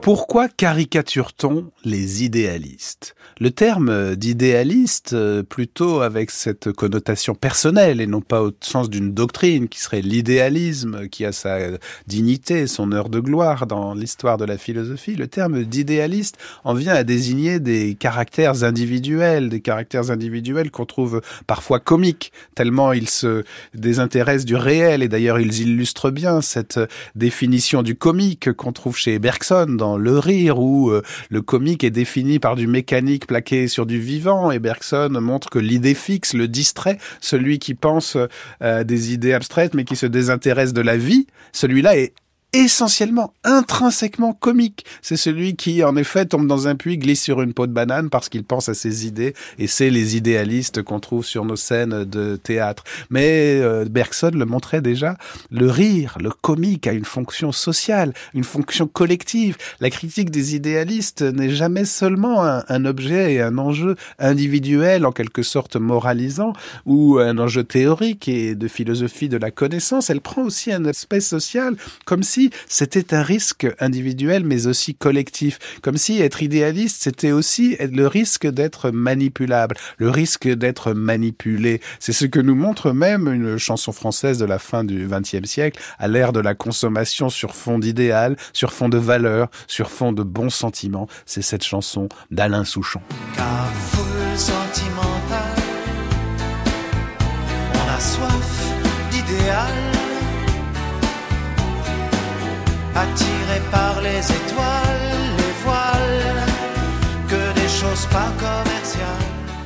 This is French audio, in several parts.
Pourquoi caricature-t-on les idéalistes? Le terme d'idéaliste, euh, plutôt avec cette connotation personnelle et non pas au sens d'une doctrine qui serait l'idéalisme, qui a sa dignité, son heure de gloire dans l'histoire de la philosophie, le terme d'idéaliste en vient à désigner des caractères individuels, des caractères individuels qu'on trouve parfois comiques, tellement ils se désintéressent du réel, et d'ailleurs ils illustrent bien cette définition du comique qu'on trouve chez Bergson dans le rire où euh, le comique est défini par du mécanique plaqué sur du vivant. Et Bergson montre que l'idée fixe le distrait, celui qui pense euh, des idées abstraites mais qui se désintéresse de la vie, celui-là est essentiellement, intrinsèquement comique. C'est celui qui, en effet, tombe dans un puits, glisse sur une peau de banane parce qu'il pense à ses idées, et c'est les idéalistes qu'on trouve sur nos scènes de théâtre. Mais euh, Bergson le montrait déjà, le rire, le comique a une fonction sociale, une fonction collective. La critique des idéalistes n'est jamais seulement un, un objet et un enjeu individuel, en quelque sorte moralisant, ou un enjeu théorique et de philosophie de la connaissance. Elle prend aussi un aspect social, comme si c'était un risque individuel mais aussi collectif, comme si être idéaliste c'était aussi le risque d'être manipulable, le risque d'être manipulé. C'est ce que nous montre même une chanson française de la fin du XXe siècle, à l'ère de la consommation sur fond d'idéal, sur fond de valeurs, sur fond de bons sentiments. C'est cette chanson d'Alain Souchon. On a soif d'idéal les étoiles,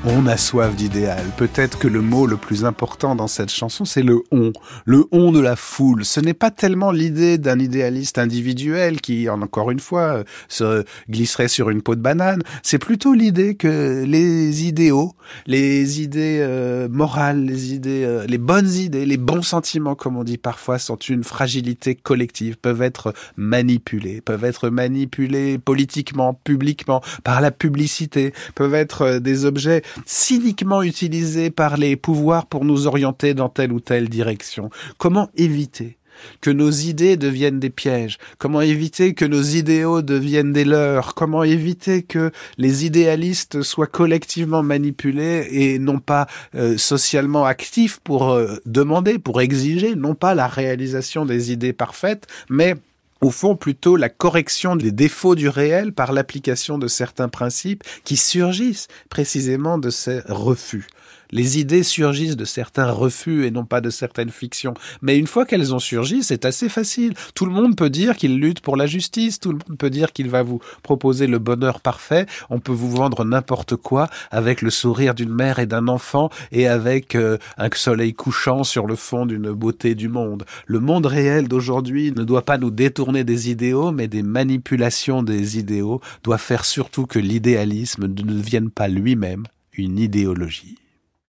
On a soif d'idéal. Peut-être que le mot le plus important dans cette chanson, c'est le on. Le on de la foule. Ce n'est pas tellement l'idée d'un idéaliste individuel qui, encore une fois, se glisserait sur une peau de banane. C'est plutôt l'idée que les idéaux, les idées euh, morales, les idées, euh, les bonnes idées, les bons sentiments, comme on dit parfois, sont une fragilité collective, peuvent être manipulés, peuvent être manipulés politiquement, publiquement, par la publicité, peuvent être euh, des objets cyniquement utilisés par les pouvoirs pour nous orienter dans telle ou telle direction. Comment éviter que nos idées deviennent des pièges? Comment éviter que nos idéaux deviennent des leurs? Comment éviter que les idéalistes soient collectivement manipulés et non pas euh, socialement actifs pour euh, demander, pour exiger, non pas la réalisation des idées parfaites, mais au fond plutôt la correction des défauts du réel par l'application de certains principes qui surgissent précisément de ces refus. Les idées surgissent de certains refus et non pas de certaines fictions. Mais une fois qu'elles ont surgi, c'est assez facile. Tout le monde peut dire qu'il lutte pour la justice, tout le monde peut dire qu'il va vous proposer le bonheur parfait, on peut vous vendre n'importe quoi avec le sourire d'une mère et d'un enfant et avec euh, un soleil couchant sur le fond d'une beauté du monde. Le monde réel d'aujourd'hui ne doit pas nous détourner des idéaux, mais des manipulations des idéaux doit faire surtout que l'idéalisme ne devienne pas lui-même une idéologie.